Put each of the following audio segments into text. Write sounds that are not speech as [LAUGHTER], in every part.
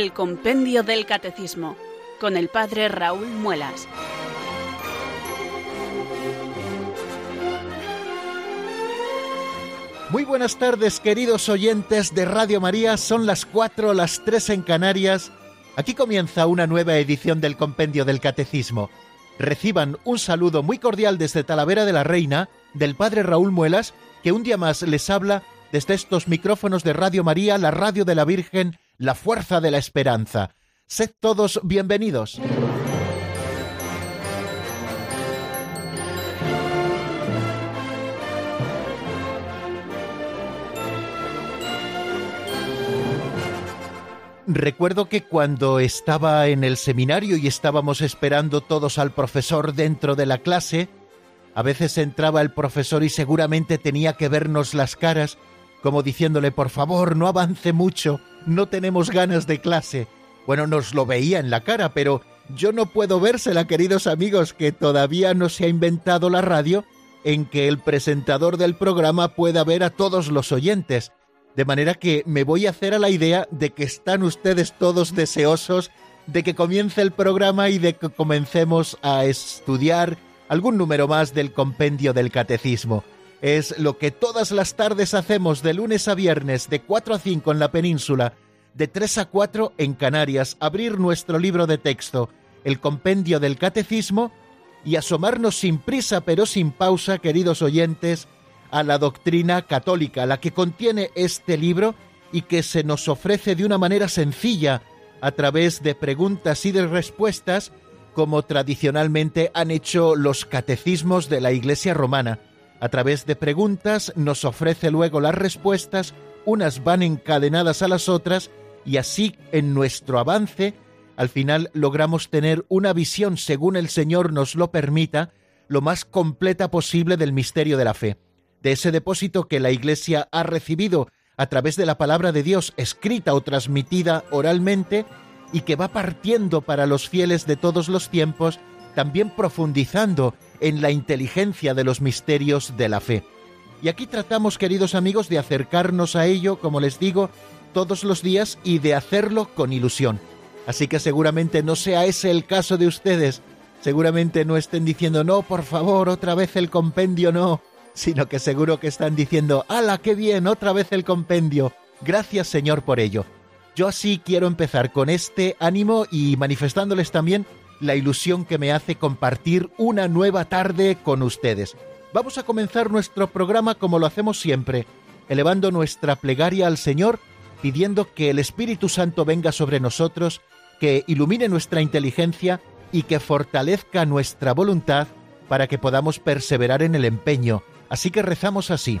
el Compendio del Catecismo con el Padre Raúl Muelas. Muy buenas tardes queridos oyentes de Radio María, son las 4, las 3 en Canarias. Aquí comienza una nueva edición del Compendio del Catecismo. Reciban un saludo muy cordial desde Talavera de la Reina del Padre Raúl Muelas, que un día más les habla desde estos micrófonos de Radio María, la radio de la Virgen, la fuerza de la esperanza. Sed todos bienvenidos. Recuerdo que cuando estaba en el seminario y estábamos esperando todos al profesor dentro de la clase, a veces entraba el profesor y seguramente tenía que vernos las caras, como diciéndole, por favor, no avance mucho, no tenemos ganas de clase. Bueno, nos lo veía en la cara, pero yo no puedo vérsela, queridos amigos, que todavía no se ha inventado la radio en que el presentador del programa pueda ver a todos los oyentes. De manera que me voy a hacer a la idea de que están ustedes todos deseosos de que comience el programa y de que comencemos a estudiar algún número más del compendio del catecismo. Es lo que todas las tardes hacemos de lunes a viernes de 4 a 5 en la península, de 3 a 4 en Canarias, abrir nuestro libro de texto, el compendio del catecismo, y asomarnos sin prisa pero sin pausa, queridos oyentes, a la doctrina católica, la que contiene este libro y que se nos ofrece de una manera sencilla, a través de preguntas y de respuestas, como tradicionalmente han hecho los catecismos de la Iglesia romana. A través de preguntas nos ofrece luego las respuestas, unas van encadenadas a las otras, y así en nuestro avance, al final logramos tener una visión, según el Señor nos lo permita, lo más completa posible del misterio de la fe de ese depósito que la Iglesia ha recibido a través de la palabra de Dios escrita o transmitida oralmente y que va partiendo para los fieles de todos los tiempos, también profundizando en la inteligencia de los misterios de la fe. Y aquí tratamos, queridos amigos, de acercarnos a ello, como les digo, todos los días y de hacerlo con ilusión. Así que seguramente no sea ese el caso de ustedes. Seguramente no estén diciendo, no, por favor, otra vez el compendio, no sino que seguro que están diciendo, ¡Hala, qué bien! Otra vez el compendio. Gracias Señor por ello. Yo así quiero empezar con este ánimo y manifestándoles también la ilusión que me hace compartir una nueva tarde con ustedes. Vamos a comenzar nuestro programa como lo hacemos siempre, elevando nuestra plegaria al Señor, pidiendo que el Espíritu Santo venga sobre nosotros, que ilumine nuestra inteligencia y que fortalezca nuestra voluntad para que podamos perseverar en el empeño, Así que rezamos así.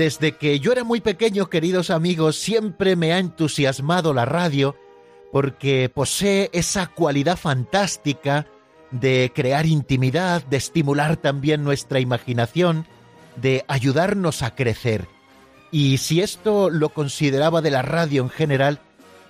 Desde que yo era muy pequeño, queridos amigos, siempre me ha entusiasmado la radio porque posee esa cualidad fantástica de crear intimidad, de estimular también nuestra imaginación, de ayudarnos a crecer. Y si esto lo consideraba de la radio en general,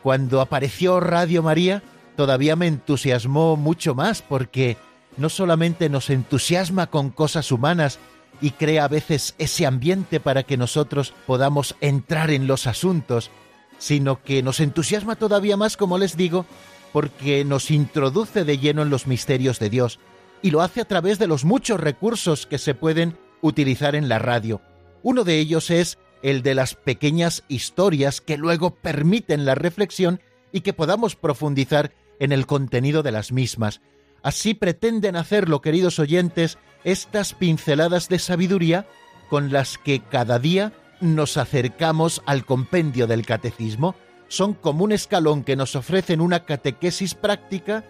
cuando apareció Radio María, todavía me entusiasmó mucho más porque no solamente nos entusiasma con cosas humanas, y crea a veces ese ambiente para que nosotros podamos entrar en los asuntos, sino que nos entusiasma todavía más, como les digo, porque nos introduce de lleno en los misterios de Dios y lo hace a través de los muchos recursos que se pueden utilizar en la radio. Uno de ellos es el de las pequeñas historias que luego permiten la reflexión y que podamos profundizar en el contenido de las mismas. Así pretenden hacerlo, queridos oyentes, estas pinceladas de sabiduría con las que cada día nos acercamos al compendio del catecismo. Son como un escalón que nos ofrecen una catequesis práctica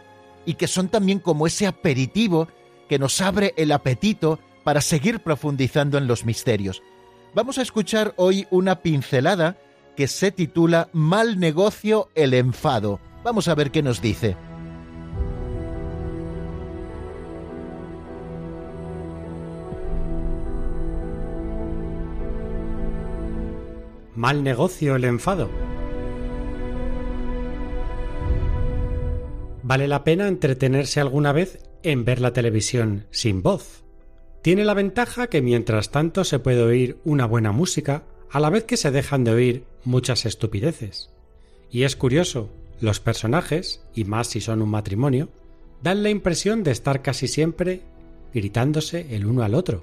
y que son también como ese aperitivo que nos abre el apetito para seguir profundizando en los misterios. Vamos a escuchar hoy una pincelada que se titula Mal negocio el enfado. Vamos a ver qué nos dice. Mal negocio el enfado. Vale la pena entretenerse alguna vez en ver la televisión sin voz. Tiene la ventaja que mientras tanto se puede oír una buena música, a la vez que se dejan de oír muchas estupideces. Y es curioso, los personajes, y más si son un matrimonio, dan la impresión de estar casi siempre gritándose el uno al otro,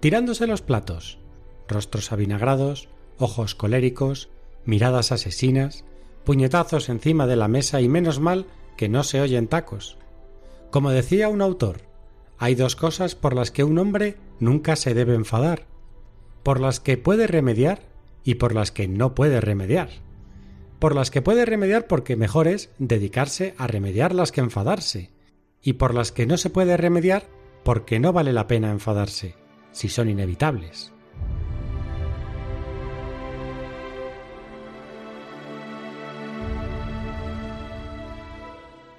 tirándose los platos, rostros avinagrados, ojos coléricos, miradas asesinas, puñetazos encima de la mesa y menos mal que no se oyen tacos. Como decía un autor, hay dos cosas por las que un hombre nunca se debe enfadar, por las que puede remediar y por las que no puede remediar. Por las que puede remediar porque mejor es dedicarse a remediarlas que enfadarse, y por las que no se puede remediar porque no vale la pena enfadarse, si son inevitables.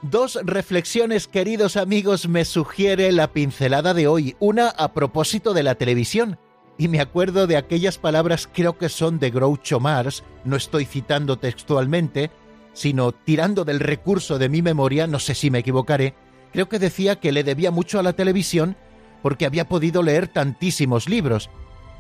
Dos reflexiones, queridos amigos, me sugiere la pincelada de hoy. Una a propósito de la televisión. Y me acuerdo de aquellas palabras, creo que son de Groucho Mars, no estoy citando textualmente, sino tirando del recurso de mi memoria, no sé si me equivocaré, creo que decía que le debía mucho a la televisión porque había podido leer tantísimos libros.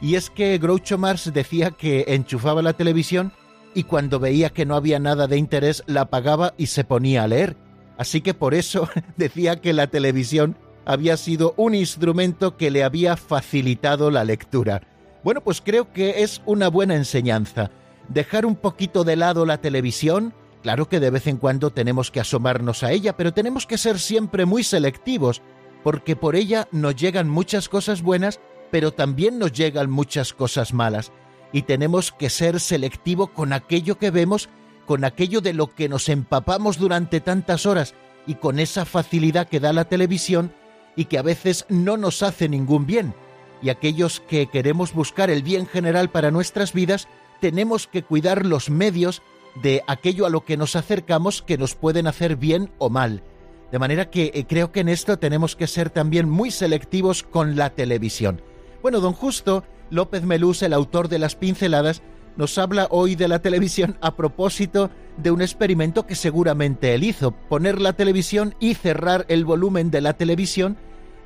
Y es que Groucho Mars decía que enchufaba la televisión y cuando veía que no había nada de interés la apagaba y se ponía a leer Así que por eso [LAUGHS] decía que la televisión había sido un instrumento que le había facilitado la lectura. Bueno, pues creo que es una buena enseñanza. Dejar un poquito de lado la televisión, claro que de vez en cuando tenemos que asomarnos a ella, pero tenemos que ser siempre muy selectivos, porque por ella nos llegan muchas cosas buenas, pero también nos llegan muchas cosas malas, y tenemos que ser selectivos con aquello que vemos con aquello de lo que nos empapamos durante tantas horas y con esa facilidad que da la televisión y que a veces no nos hace ningún bien. Y aquellos que queremos buscar el bien general para nuestras vidas, tenemos que cuidar los medios de aquello a lo que nos acercamos que nos pueden hacer bien o mal. De manera que eh, creo que en esto tenemos que ser también muy selectivos con la televisión. Bueno, don Justo López Melús, el autor de las pinceladas, nos habla hoy de la televisión a propósito de un experimento que seguramente él hizo, poner la televisión y cerrar el volumen de la televisión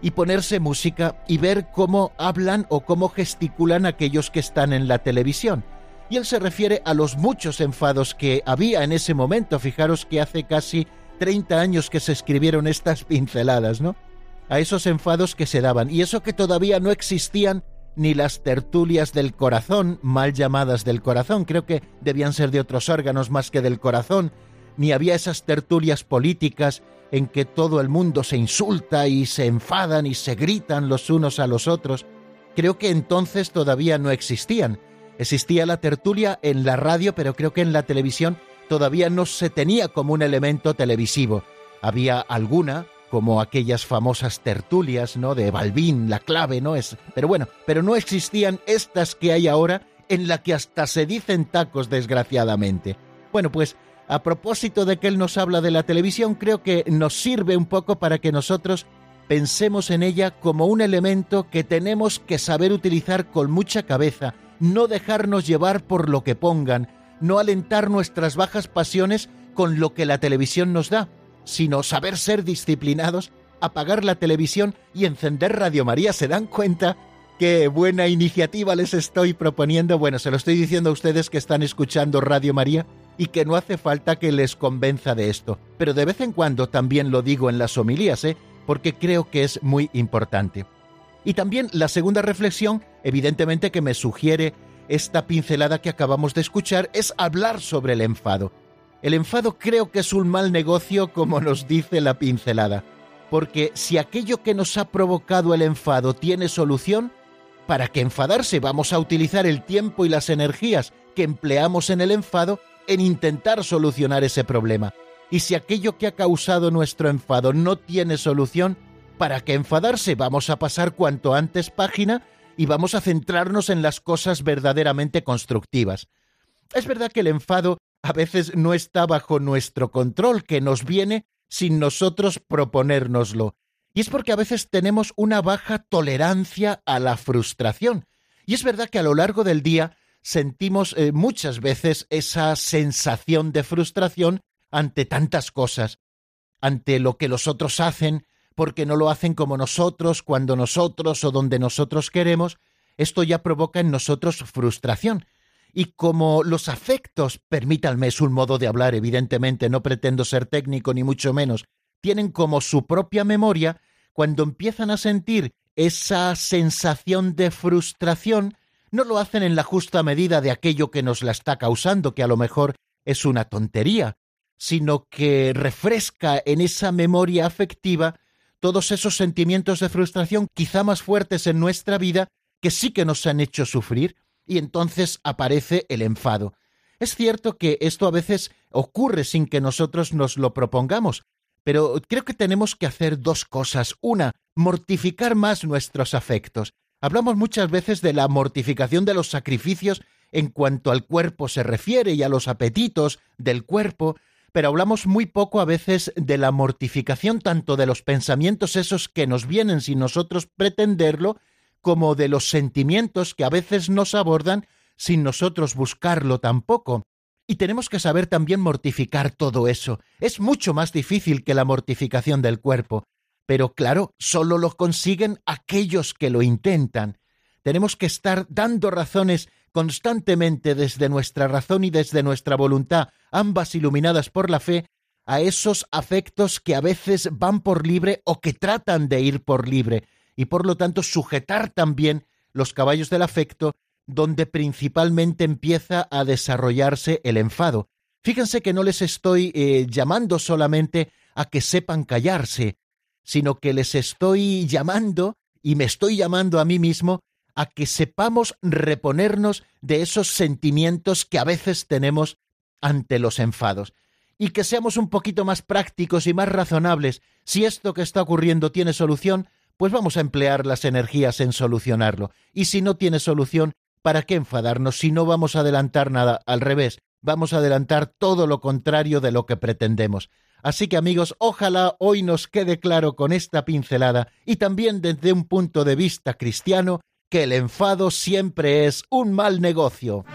y ponerse música y ver cómo hablan o cómo gesticulan aquellos que están en la televisión. Y él se refiere a los muchos enfados que había en ese momento. Fijaros que hace casi 30 años que se escribieron estas pinceladas, ¿no? A esos enfados que se daban. Y eso que todavía no existían ni las tertulias del corazón, mal llamadas del corazón, creo que debían ser de otros órganos más que del corazón, ni había esas tertulias políticas en que todo el mundo se insulta y se enfadan y se gritan los unos a los otros. Creo que entonces todavía no existían. Existía la tertulia en la radio, pero creo que en la televisión todavía no se tenía como un elemento televisivo. Había alguna, como aquellas famosas tertulias, ¿no? De Balbín, la clave, ¿no? Es, pero bueno, pero no existían estas que hay ahora en la que hasta se dicen tacos desgraciadamente. Bueno, pues a propósito de que él nos habla de la televisión, creo que nos sirve un poco para que nosotros pensemos en ella como un elemento que tenemos que saber utilizar con mucha cabeza, no dejarnos llevar por lo que pongan, no alentar nuestras bajas pasiones con lo que la televisión nos da, sino saber ser disciplinados, apagar la televisión y encender Radio María. ¿Se dan cuenta qué buena iniciativa les estoy proponiendo? Bueno, se lo estoy diciendo a ustedes que están escuchando Radio María y que no hace falta que les convenza de esto. Pero de vez en cuando también lo digo en las homilías, ¿eh? porque creo que es muy importante. Y también la segunda reflexión, evidentemente que me sugiere esta pincelada que acabamos de escuchar, es hablar sobre el enfado. El enfado creo que es un mal negocio como nos dice la pincelada. porque si aquello que nos ha provocado el enfado tiene solución, ¿para qué enfadarse? Vamos a utilizar el tiempo y las energías que empleamos en el enfado en intentar solucionar ese problema. Y si aquello que ha causado nuestro enfado no tiene solución, ¿para qué enfadarse? Vamos a pasar cuanto antes página y vamos a centrarnos en las cosas verdaderamente constructivas. Es verdad que el enfado a veces no está bajo nuestro control, que nos viene sin nosotros proponérnoslo. Y es porque a veces tenemos una baja tolerancia a la frustración. Y es verdad que a lo largo del día sentimos eh, muchas veces esa sensación de frustración ante tantas cosas, ante lo que los otros hacen, porque no lo hacen como nosotros, cuando nosotros o donde nosotros queremos, esto ya provoca en nosotros frustración. Y como los afectos, permítanme, es un modo de hablar, evidentemente, no pretendo ser técnico ni mucho menos, tienen como su propia memoria, cuando empiezan a sentir esa sensación de frustración, no lo hacen en la justa medida de aquello que nos la está causando, que a lo mejor es una tontería, sino que refresca en esa memoria afectiva todos esos sentimientos de frustración quizá más fuertes en nuestra vida que sí que nos han hecho sufrir y entonces aparece el enfado. Es cierto que esto a veces ocurre sin que nosotros nos lo propongamos, pero creo que tenemos que hacer dos cosas. Una, mortificar más nuestros afectos. Hablamos muchas veces de la mortificación de los sacrificios en cuanto al cuerpo se refiere y a los apetitos del cuerpo, pero hablamos muy poco a veces de la mortificación tanto de los pensamientos esos que nos vienen sin nosotros pretenderlo, como de los sentimientos que a veces nos abordan sin nosotros buscarlo tampoco. Y tenemos que saber también mortificar todo eso. Es mucho más difícil que la mortificación del cuerpo, pero claro, solo lo consiguen aquellos que lo intentan. Tenemos que estar dando razones constantemente desde nuestra razón y desde nuestra voluntad, ambas iluminadas por la fe, a esos afectos que a veces van por libre o que tratan de ir por libre, y por lo tanto sujetar también los caballos del afecto donde principalmente empieza a desarrollarse el enfado. Fíjense que no les estoy eh, llamando solamente a que sepan callarse, sino que les estoy llamando y me estoy llamando a mí mismo a que sepamos reponernos de esos sentimientos que a veces tenemos ante los enfados y que seamos un poquito más prácticos y más razonables. Si esto que está ocurriendo tiene solución, pues vamos a emplear las energías en solucionarlo. Y si no tiene solución, ¿para qué enfadarnos si no vamos a adelantar nada? Al revés, vamos a adelantar todo lo contrario de lo que pretendemos. Así que amigos, ojalá hoy nos quede claro con esta pincelada y también desde un punto de vista cristiano que el enfado siempre es un mal negocio.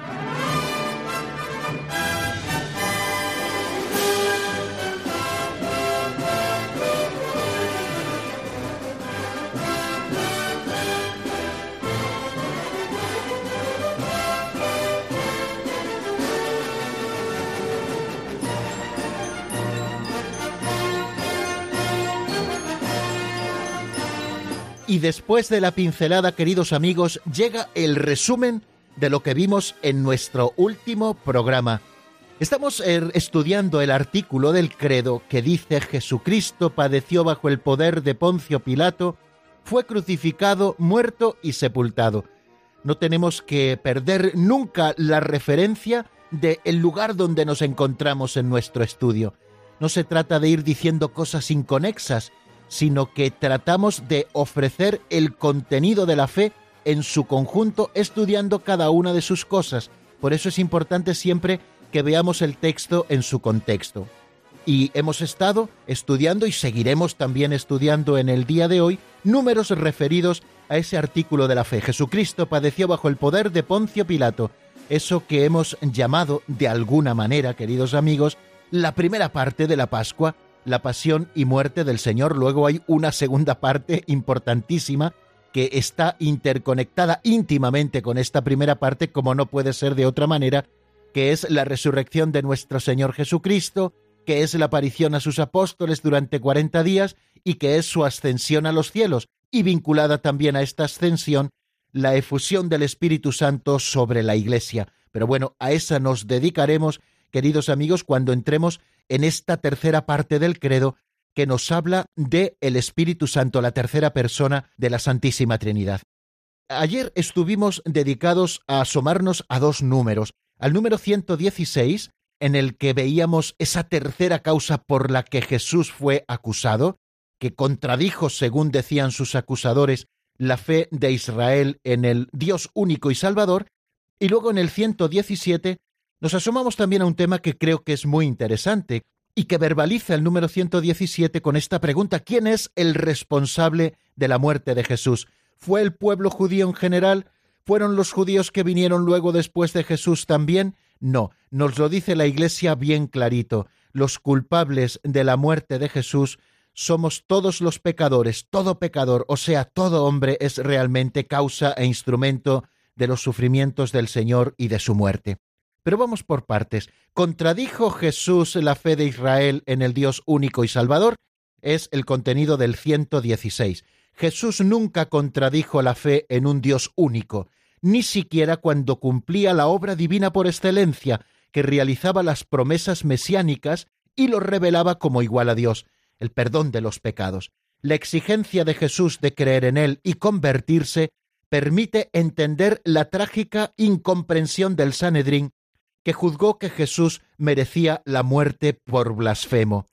Y después de la pincelada, queridos amigos, llega el resumen de lo que vimos en nuestro último programa. Estamos er, estudiando el artículo del credo que dice Jesucristo padeció bajo el poder de Poncio Pilato, fue crucificado, muerto y sepultado. No tenemos que perder nunca la referencia del el lugar donde nos encontramos en nuestro estudio. No se trata de ir diciendo cosas inconexas, sino que tratamos de ofrecer el contenido de la fe en su conjunto, estudiando cada una de sus cosas. Por eso es importante siempre que veamos el texto en su contexto. Y hemos estado estudiando y seguiremos también estudiando en el día de hoy números referidos a ese artículo de la fe. Jesucristo padeció bajo el poder de Poncio Pilato, eso que hemos llamado de alguna manera, queridos amigos, la primera parte de la Pascua la pasión y muerte del Señor. Luego hay una segunda parte importantísima que está interconectada íntimamente con esta primera parte, como no puede ser de otra manera, que es la resurrección de nuestro Señor Jesucristo, que es la aparición a sus apóstoles durante cuarenta días y que es su ascensión a los cielos, y vinculada también a esta ascensión, la efusión del Espíritu Santo sobre la Iglesia. Pero bueno, a esa nos dedicaremos, queridos amigos, cuando entremos en esta tercera parte del credo que nos habla de el Espíritu Santo, la tercera persona de la Santísima Trinidad. Ayer estuvimos dedicados a asomarnos a dos números, al número 116, en el que veíamos esa tercera causa por la que Jesús fue acusado, que contradijo, según decían sus acusadores, la fe de Israel en el Dios único y Salvador, y luego en el 117 nos asomamos también a un tema que creo que es muy interesante y que verbaliza el número 117 con esta pregunta, ¿quién es el responsable de la muerte de Jesús? ¿Fue el pueblo judío en general? ¿Fueron los judíos que vinieron luego después de Jesús también? No, nos lo dice la Iglesia bien clarito. Los culpables de la muerte de Jesús somos todos los pecadores, todo pecador, o sea, todo hombre es realmente causa e instrumento de los sufrimientos del Señor y de su muerte. Pero vamos por partes. ¿Contradijo Jesús la fe de Israel en el Dios único y Salvador? Es el contenido del 116. Jesús nunca contradijo la fe en un Dios único, ni siquiera cuando cumplía la obra divina por excelencia, que realizaba las promesas mesiánicas y lo revelaba como igual a Dios, el perdón de los pecados. La exigencia de Jesús de creer en Él y convertirse permite entender la trágica incomprensión del Sanedrín, que juzgó que Jesús merecía la muerte por blasfemo.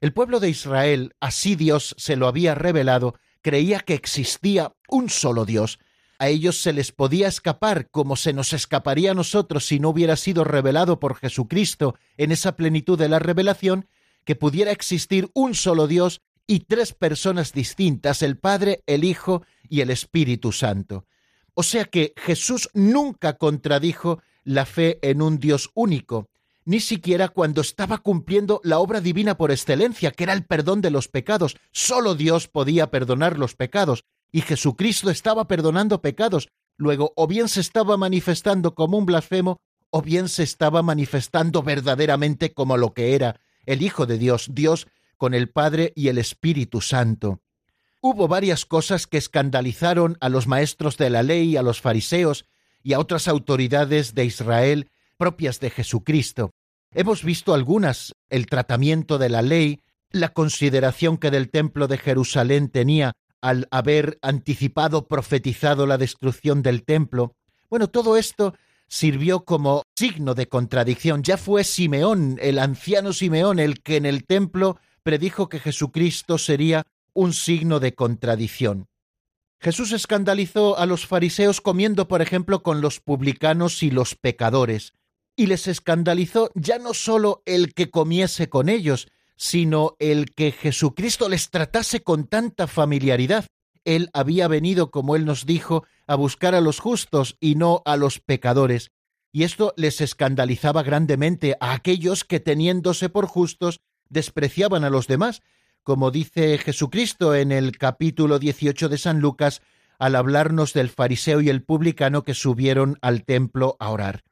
El pueblo de Israel, así Dios se lo había revelado, creía que existía un solo Dios. A ellos se les podía escapar como se nos escaparía a nosotros si no hubiera sido revelado por Jesucristo en esa plenitud de la revelación, que pudiera existir un solo Dios y tres personas distintas, el Padre, el Hijo y el Espíritu Santo. O sea que Jesús nunca contradijo la fe en un Dios único, ni siquiera cuando estaba cumpliendo la obra divina por excelencia, que era el perdón de los pecados. Solo Dios podía perdonar los pecados, y Jesucristo estaba perdonando pecados. Luego, o bien se estaba manifestando como un blasfemo, o bien se estaba manifestando verdaderamente como lo que era el Hijo de Dios, Dios con el Padre y el Espíritu Santo. Hubo varias cosas que escandalizaron a los maestros de la ley, a los fariseos y a otras autoridades de Israel propias de Jesucristo. Hemos visto algunas, el tratamiento de la ley, la consideración que del templo de Jerusalén tenía al haber anticipado, profetizado la destrucción del templo. Bueno, todo esto sirvió como signo de contradicción. Ya fue Simeón, el anciano Simeón, el que en el templo predijo que Jesucristo sería un signo de contradicción. Jesús escandalizó a los fariseos comiendo, por ejemplo, con los publicanos y los pecadores y les escandalizó ya no sólo el que comiese con ellos, sino el que Jesucristo les tratase con tanta familiaridad. Él había venido, como él nos dijo, a buscar a los justos y no a los pecadores, y esto les escandalizaba grandemente a aquellos que teniéndose por justos despreciaban a los demás, como dice Jesucristo en el capítulo 18 de San Lucas, al hablarnos del fariseo y el publicano que subieron al templo a orar.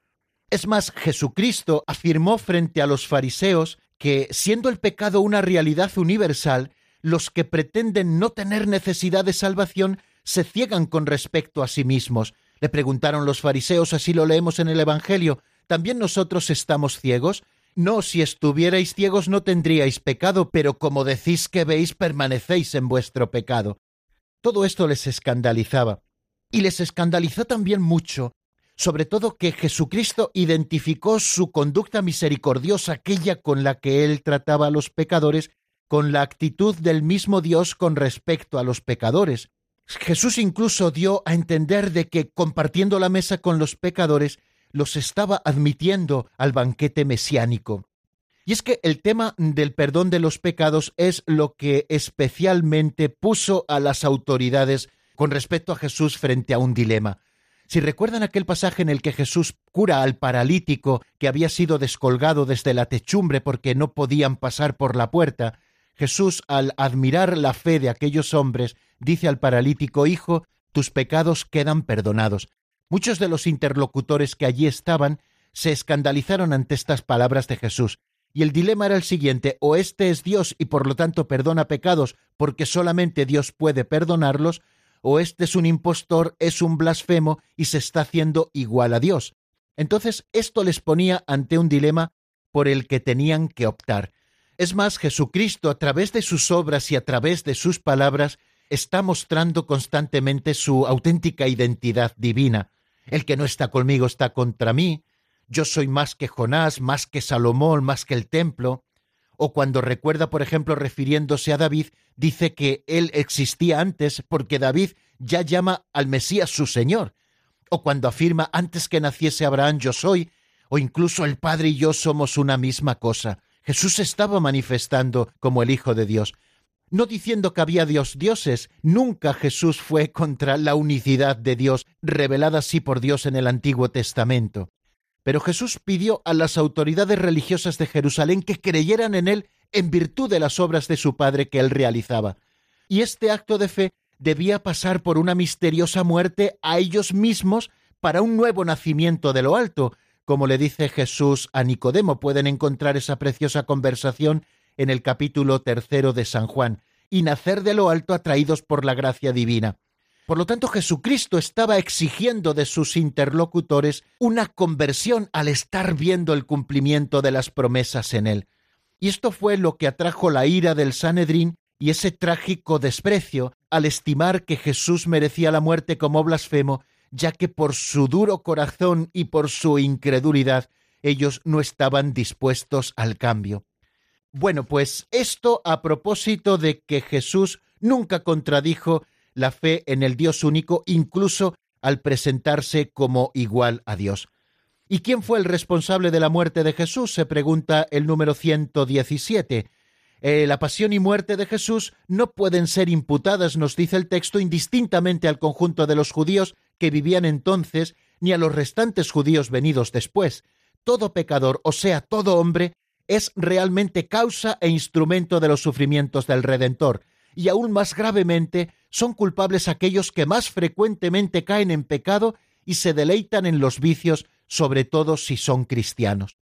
Es más, Jesucristo afirmó frente a los fariseos que, siendo el pecado una realidad universal, los que pretenden no tener necesidad de salvación se ciegan con respecto a sí mismos. Le preguntaron los fariseos, así lo leemos en el Evangelio, ¿también nosotros estamos ciegos? No, si estuvierais ciegos no tendríais pecado, pero como decís que veis, permanecéis en vuestro pecado. Todo esto les escandalizaba. Y les escandalizó también mucho sobre todo que Jesucristo identificó su conducta misericordiosa, aquella con la que él trataba a los pecadores, con la actitud del mismo Dios con respecto a los pecadores. Jesús incluso dio a entender de que compartiendo la mesa con los pecadores, los estaba admitiendo al banquete mesiánico. Y es que el tema del perdón de los pecados es lo que especialmente puso a las autoridades con respecto a Jesús frente a un dilema. Si recuerdan aquel pasaje en el que Jesús cura al paralítico que había sido descolgado desde la techumbre porque no podían pasar por la puerta, Jesús, al admirar la fe de aquellos hombres, dice al paralítico, Hijo, tus pecados quedan perdonados. Muchos de los interlocutores que allí estaban se escandalizaron ante estas palabras de Jesús, y el dilema era el siguiente, o este es Dios y por lo tanto perdona pecados porque solamente Dios puede perdonarlos, o este es un impostor, es un blasfemo y se está haciendo igual a Dios. Entonces esto les ponía ante un dilema por el que tenían que optar. Es más, Jesucristo, a través de sus obras y a través de sus palabras, está mostrando constantemente su auténtica identidad divina. El que no está conmigo está contra mí. Yo soy más que Jonás, más que Salomón, más que el templo. O cuando recuerda, por ejemplo, refiriéndose a David, dice que él existía antes porque David ya llama al Mesías su Señor. O cuando afirma antes que naciese Abraham yo soy, o incluso el Padre y yo somos una misma cosa. Jesús estaba manifestando como el Hijo de Dios. No diciendo que había Dios dioses, nunca Jesús fue contra la unicidad de Dios, revelada así por Dios en el Antiguo Testamento. Pero Jesús pidió a las autoridades religiosas de Jerusalén que creyeran en Él en virtud de las obras de su Padre que Él realizaba. Y este acto de fe debía pasar por una misteriosa muerte a ellos mismos para un nuevo nacimiento de lo alto, como le dice Jesús a Nicodemo. Pueden encontrar esa preciosa conversación en el capítulo tercero de San Juan, y nacer de lo alto atraídos por la gracia divina. Por lo tanto, Jesucristo estaba exigiendo de sus interlocutores una conversión al estar viendo el cumplimiento de las promesas en él. Y esto fue lo que atrajo la ira del Sanedrín y ese trágico desprecio al estimar que Jesús merecía la muerte como blasfemo ya que por su duro corazón y por su incredulidad ellos no estaban dispuestos al cambio. Bueno, pues esto a propósito de que Jesús nunca contradijo la fe en el Dios único, incluso al presentarse como igual a Dios. ¿Y quién fue el responsable de la muerte de Jesús? se pregunta el número 117. Eh, la pasión y muerte de Jesús no pueden ser imputadas, nos dice el texto, indistintamente al conjunto de los judíos que vivían entonces, ni a los restantes judíos venidos después. Todo pecador, o sea, todo hombre, es realmente causa e instrumento de los sufrimientos del Redentor, y aún más gravemente son culpables aquellos que más frecuentemente caen en pecado y se deleitan en los vicios, sobre todo si son cristianos.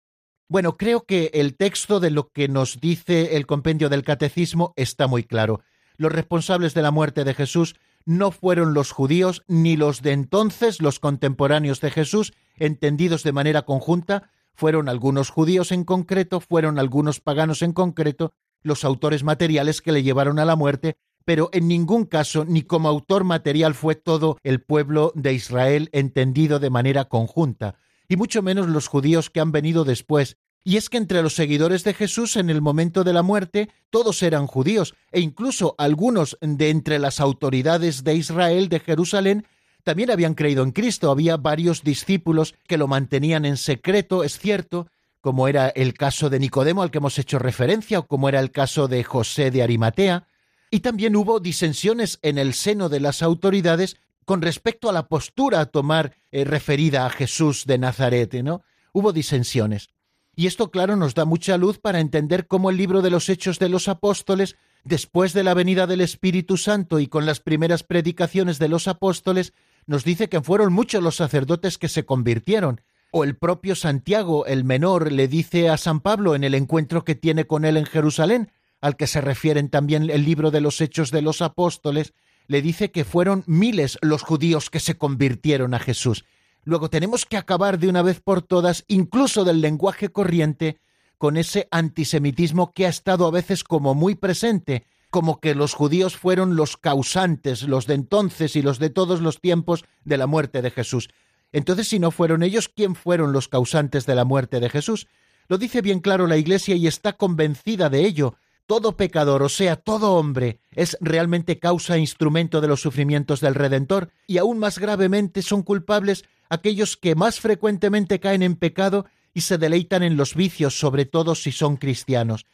Bueno, creo que el texto de lo que nos dice el compendio del catecismo está muy claro. Los responsables de la muerte de Jesús no fueron los judíos ni los de entonces, los contemporáneos de Jesús, entendidos de manera conjunta, fueron algunos judíos en concreto, fueron algunos paganos en concreto, los autores materiales que le llevaron a la muerte, pero en ningún caso ni como autor material fue todo el pueblo de Israel entendido de manera conjunta y mucho menos los judíos que han venido después. Y es que entre los seguidores de Jesús en el momento de la muerte todos eran judíos, e incluso algunos de entre las autoridades de Israel de Jerusalén también habían creído en Cristo. Había varios discípulos que lo mantenían en secreto, es cierto, como era el caso de Nicodemo al que hemos hecho referencia, o como era el caso de José de Arimatea, y también hubo disensiones en el seno de las autoridades con respecto a la postura a tomar eh, referida a Jesús de Nazaret, ¿no? Hubo disensiones. Y esto, claro, nos da mucha luz para entender cómo el libro de los Hechos de los Apóstoles, después de la venida del Espíritu Santo y con las primeras predicaciones de los apóstoles, nos dice que fueron muchos los sacerdotes que se convirtieron. O el propio Santiago, el menor, le dice a San Pablo en el encuentro que tiene con él en Jerusalén, al que se refieren también el libro de los Hechos de los Apóstoles, le dice que fueron miles los judíos que se convirtieron a Jesús. Luego tenemos que acabar de una vez por todas, incluso del lenguaje corriente, con ese antisemitismo que ha estado a veces como muy presente, como que los judíos fueron los causantes, los de entonces y los de todos los tiempos de la muerte de Jesús. Entonces, si no fueron ellos, ¿quién fueron los causantes de la muerte de Jesús? Lo dice bien claro la Iglesia y está convencida de ello, todo pecador, o sea, todo hombre, es realmente causa e instrumento de los sufrimientos del Redentor, y aún más gravemente son culpables aquellos que más frecuentemente caen en pecado y se deleitan en los vicios, sobre todo si son cristianos.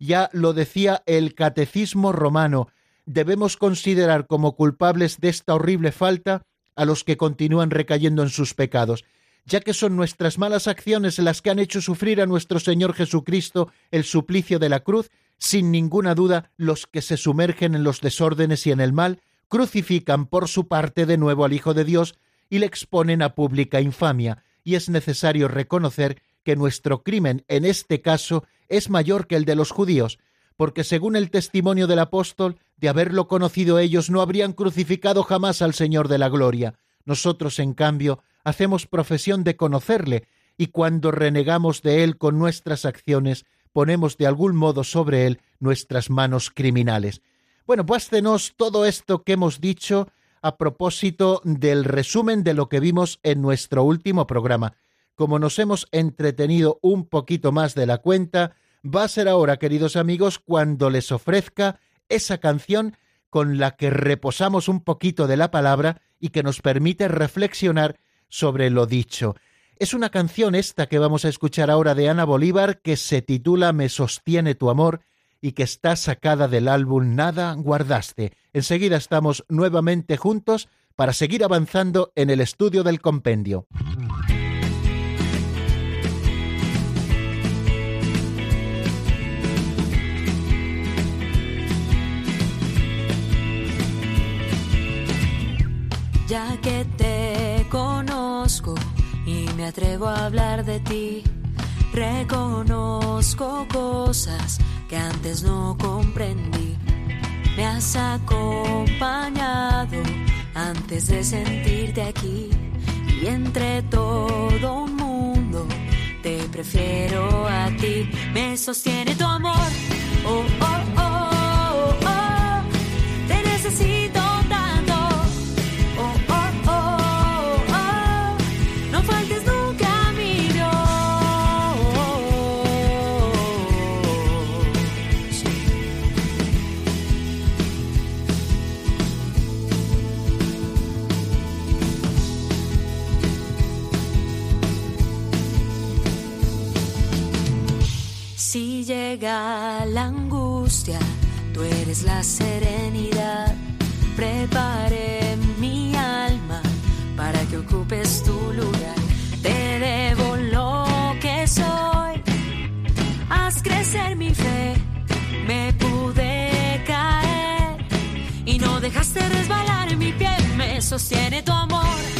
Ya lo decía el Catecismo romano, debemos considerar como culpables de esta horrible falta a los que continúan recayendo en sus pecados, ya que son nuestras malas acciones las que han hecho sufrir a nuestro Señor Jesucristo el suplicio de la cruz sin ninguna duda, los que se sumergen en los desórdenes y en el mal crucifican por su parte de nuevo al Hijo de Dios y le exponen a pública infamia, y es necesario reconocer que nuestro crimen en este caso es mayor que el de los judíos, porque según el testimonio del apóstol, de haberlo conocido ellos no habrían crucificado jamás al Señor de la gloria. Nosotros, en cambio, hacemos profesión de conocerle, y cuando renegamos de él con nuestras acciones, ponemos de algún modo sobre él nuestras manos criminales. Bueno, pues todo esto que hemos dicho a propósito del resumen de lo que vimos en nuestro último programa. Como nos hemos entretenido un poquito más de la cuenta, va a ser ahora, queridos amigos, cuando les ofrezca esa canción con la que reposamos un poquito de la palabra y que nos permite reflexionar sobre lo dicho. Es una canción esta que vamos a escuchar ahora de Ana Bolívar que se titula Me sostiene tu amor y que está sacada del álbum Nada guardaste. Enseguida estamos nuevamente juntos para seguir avanzando en el estudio del compendio. Atrevo a hablar de ti, reconozco cosas que antes no comprendí. Me has acompañado antes de sentirte aquí y entre todo un mundo te prefiero a ti. Me sostiene tu amor. Oh, oh, oh, llega la angustia, tú eres la serenidad. Prepare mi alma para que ocupes tu lugar. Te debo lo que soy. Haz crecer mi fe. Me pude caer y no dejaste resbalar mi pie. Me sostiene tu amor.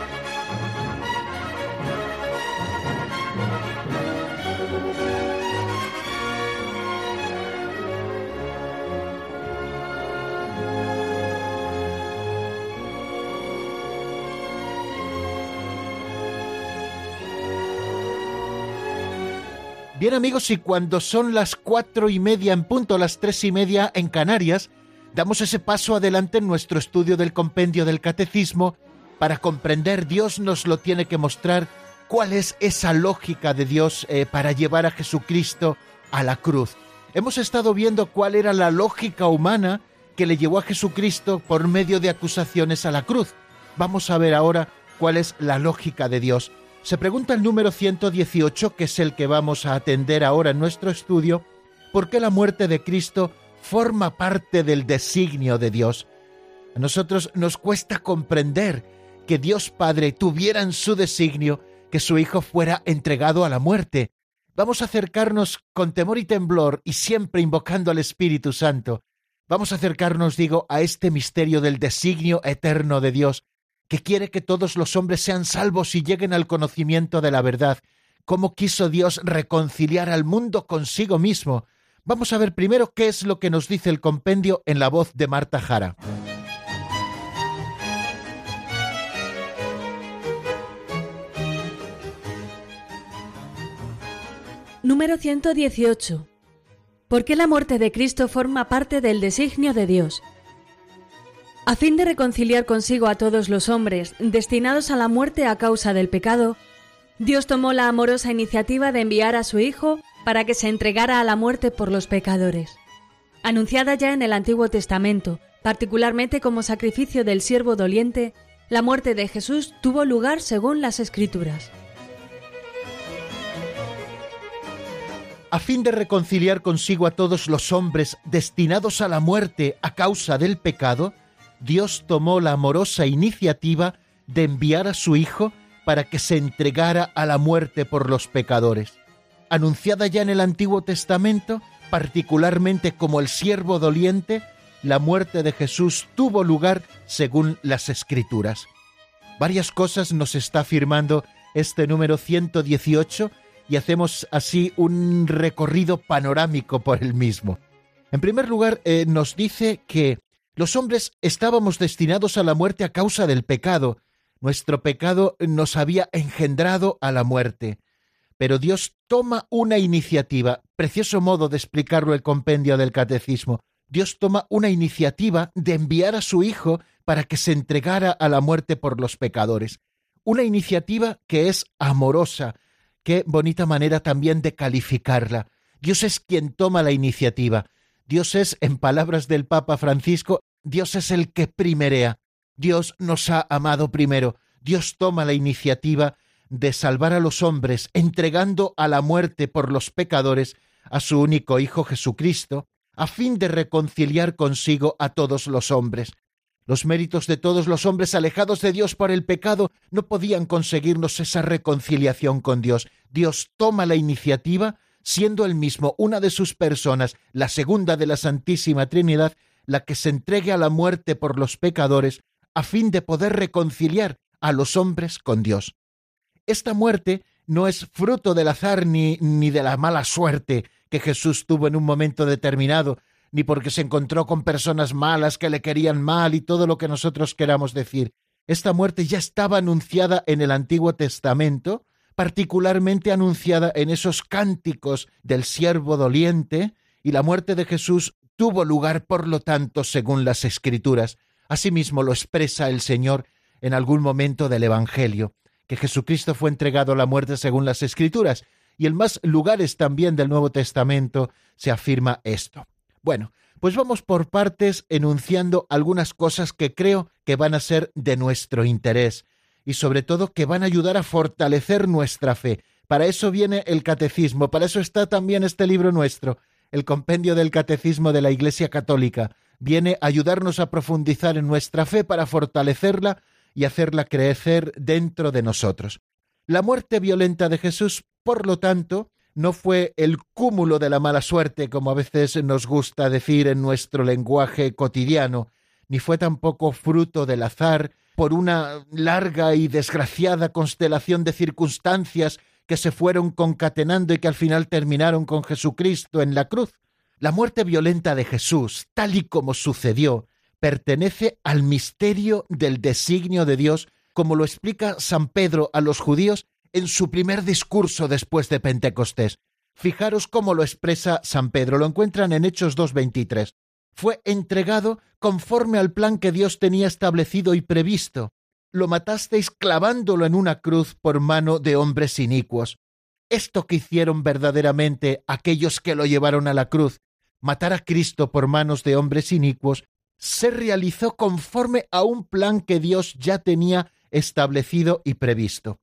Bien amigos, y cuando son las cuatro y media en punto, las tres y media en Canarias, damos ese paso adelante en nuestro estudio del compendio del catecismo para comprender, Dios nos lo tiene que mostrar, cuál es esa lógica de Dios eh, para llevar a Jesucristo a la cruz. Hemos estado viendo cuál era la lógica humana que le llevó a Jesucristo por medio de acusaciones a la cruz. Vamos a ver ahora cuál es la lógica de Dios. Se pregunta el número 118, que es el que vamos a atender ahora en nuestro estudio, ¿por qué la muerte de Cristo forma parte del designio de Dios? A nosotros nos cuesta comprender que Dios Padre tuviera en su designio que su Hijo fuera entregado a la muerte. Vamos a acercarnos con temor y temblor y siempre invocando al Espíritu Santo. Vamos a acercarnos, digo, a este misterio del designio eterno de Dios, que quiere que todos los hombres sean salvos y lleguen al conocimiento de la verdad. Cómo quiso Dios reconciliar al mundo consigo mismo. Vamos a ver primero qué es lo que nos dice el compendio en la voz de Marta Jara. Número 118. ¿Por qué la muerte de Cristo forma parte del designio de Dios? A fin de reconciliar consigo a todos los hombres destinados a la muerte a causa del pecado, Dios tomó la amorosa iniciativa de enviar a su Hijo para que se entregara a la muerte por los pecadores. Anunciada ya en el Antiguo Testamento, particularmente como sacrificio del siervo doliente, la muerte de Jesús tuvo lugar según las Escrituras. a fin de reconciliar consigo a todos los hombres destinados a la muerte a causa del pecado, Dios tomó la amorosa iniciativa de enviar a su Hijo para que se entregara a la muerte por los pecadores. Anunciada ya en el Antiguo Testamento, particularmente como el siervo doliente, la muerte de Jesús tuvo lugar según las Escrituras. Varias cosas nos está afirmando este número 118 y hacemos así un recorrido panorámico por el mismo. En primer lugar, eh, nos dice que los hombres estábamos destinados a la muerte a causa del pecado. Nuestro pecado nos había engendrado a la muerte. Pero Dios toma una iniciativa, precioso modo de explicarlo el compendio del catecismo. Dios toma una iniciativa de enviar a su Hijo para que se entregara a la muerte por los pecadores. Una iniciativa que es amorosa, Qué bonita manera también de calificarla. Dios es quien toma la iniciativa. Dios es, en palabras del Papa Francisco, Dios es el que primerea. Dios nos ha amado primero. Dios toma la iniciativa de salvar a los hombres, entregando a la muerte por los pecadores a su único Hijo Jesucristo, a fin de reconciliar consigo a todos los hombres. Los méritos de todos los hombres alejados de Dios por el pecado no podían conseguirnos esa reconciliación con Dios. Dios toma la iniciativa, siendo él mismo una de sus personas, la segunda de la Santísima Trinidad, la que se entregue a la muerte por los pecadores, a fin de poder reconciliar a los hombres con Dios. Esta muerte no es fruto del azar ni, ni de la mala suerte que Jesús tuvo en un momento determinado, ni porque se encontró con personas malas que le querían mal y todo lo que nosotros queramos decir. Esta muerte ya estaba anunciada en el Antiguo Testamento, particularmente anunciada en esos cánticos del siervo doliente, y la muerte de Jesús tuvo lugar, por lo tanto, según las Escrituras. Asimismo lo expresa el Señor en algún momento del Evangelio, que Jesucristo fue entregado a la muerte según las Escrituras, y en más lugares también del Nuevo Testamento se afirma esto. Bueno, pues vamos por partes enunciando algunas cosas que creo que van a ser de nuestro interés y sobre todo que van a ayudar a fortalecer nuestra fe. Para eso viene el catecismo, para eso está también este libro nuestro, el compendio del catecismo de la Iglesia Católica. Viene a ayudarnos a profundizar en nuestra fe para fortalecerla y hacerla crecer dentro de nosotros. La muerte violenta de Jesús, por lo tanto, no fue el cúmulo de la mala suerte, como a veces nos gusta decir en nuestro lenguaje cotidiano, ni fue tampoco fruto del azar por una larga y desgraciada constelación de circunstancias que se fueron concatenando y que al final terminaron con Jesucristo en la cruz. La muerte violenta de Jesús, tal y como sucedió, pertenece al misterio del designio de Dios, como lo explica San Pedro a los judíos en su primer discurso después de Pentecostés. Fijaros cómo lo expresa San Pedro, lo encuentran en Hechos 2.23. Fue entregado conforme al plan que Dios tenía establecido y previsto. Lo matasteis clavándolo en una cruz por mano de hombres inicuos. Esto que hicieron verdaderamente aquellos que lo llevaron a la cruz, matar a Cristo por manos de hombres inicuos, se realizó conforme a un plan que Dios ya tenía establecido y previsto.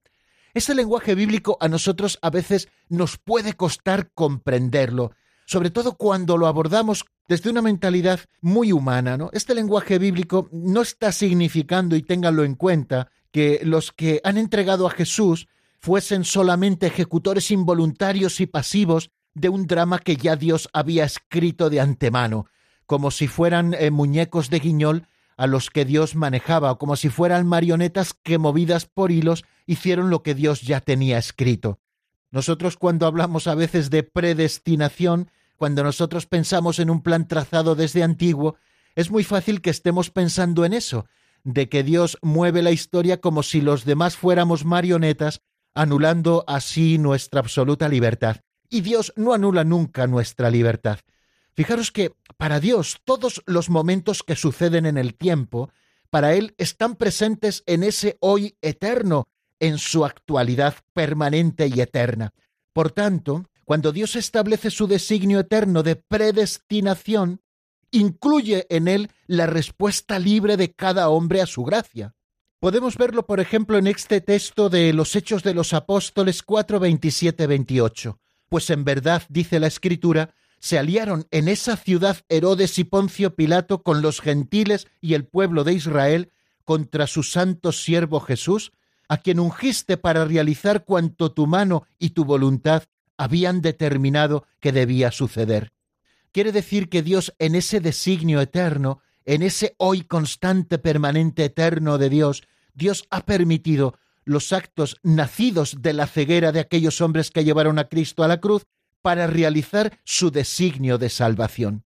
Ese lenguaje bíblico a nosotros a veces nos puede costar comprenderlo, sobre todo cuando lo abordamos desde una mentalidad muy humana, ¿no? Este lenguaje bíblico no está significando, y ténganlo en cuenta, que los que han entregado a Jesús fuesen solamente ejecutores involuntarios y pasivos de un drama que ya Dios había escrito de antemano, como si fueran eh, muñecos de guiñol a los que Dios manejaba, o como si fueran marionetas que movidas por hilos hicieron lo que Dios ya tenía escrito. Nosotros cuando hablamos a veces de predestinación, cuando nosotros pensamos en un plan trazado desde antiguo, es muy fácil que estemos pensando en eso, de que Dios mueve la historia como si los demás fuéramos marionetas, anulando así nuestra absoluta libertad. Y Dios no anula nunca nuestra libertad. Fijaros que para Dios todos los momentos que suceden en el tiempo, para Él están presentes en ese hoy eterno, en su actualidad permanente y eterna. Por tanto, cuando Dios establece su designio eterno de predestinación, incluye en él la respuesta libre de cada hombre a su gracia. Podemos verlo, por ejemplo, en este texto de los Hechos de los Apóstoles 4, 27, 28. Pues en verdad, dice la Escritura, se aliaron en esa ciudad Herodes y Poncio Pilato con los gentiles y el pueblo de Israel contra su santo siervo Jesús, a quien ungiste para realizar cuanto tu mano y tu voluntad habían determinado que debía suceder. Quiere decir que Dios en ese designio eterno, en ese hoy constante, permanente, eterno de Dios, Dios ha permitido los actos nacidos de la ceguera de aquellos hombres que llevaron a Cristo a la cruz para realizar su designio de salvación.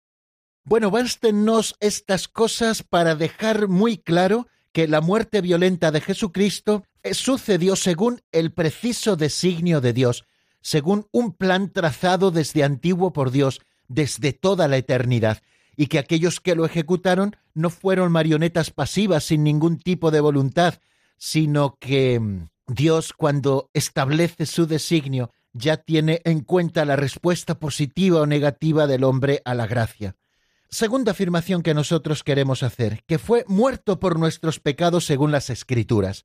Bueno, bástenos estas cosas para dejar muy claro que la muerte violenta de Jesucristo sucedió según el preciso designio de Dios, según un plan trazado desde antiguo por Dios, desde toda la eternidad, y que aquellos que lo ejecutaron no fueron marionetas pasivas sin ningún tipo de voluntad, sino que mm, Dios cuando establece su designio ya tiene en cuenta la respuesta positiva o negativa del hombre a la gracia. Segunda afirmación que nosotros queremos hacer, que fue muerto por nuestros pecados según las Escrituras.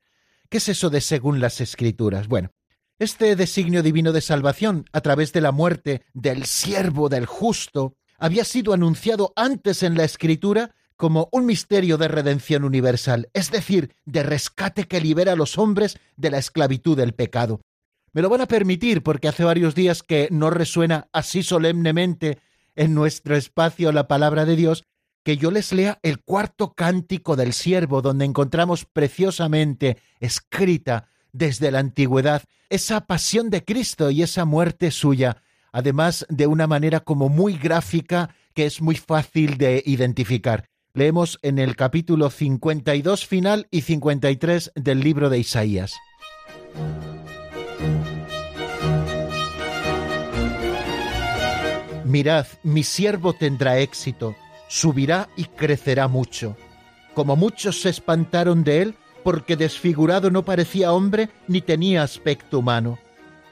¿Qué es eso de según las Escrituras? Bueno, este designio divino de salvación a través de la muerte del siervo del justo había sido anunciado antes en la Escritura como un misterio de redención universal, es decir, de rescate que libera a los hombres de la esclavitud del pecado. Me lo van a permitir porque hace varios días que no resuena así solemnemente en nuestro espacio la palabra de Dios, que yo les lea el cuarto cántico del siervo, donde encontramos preciosamente escrita desde la antigüedad esa pasión de Cristo y esa muerte suya, además de una manera como muy gráfica que es muy fácil de identificar. Leemos en el capítulo 52 final y 53 del libro de Isaías. Mirad, mi siervo tendrá éxito, subirá y crecerá mucho. Como muchos se espantaron de él, porque desfigurado no parecía hombre ni tenía aspecto humano.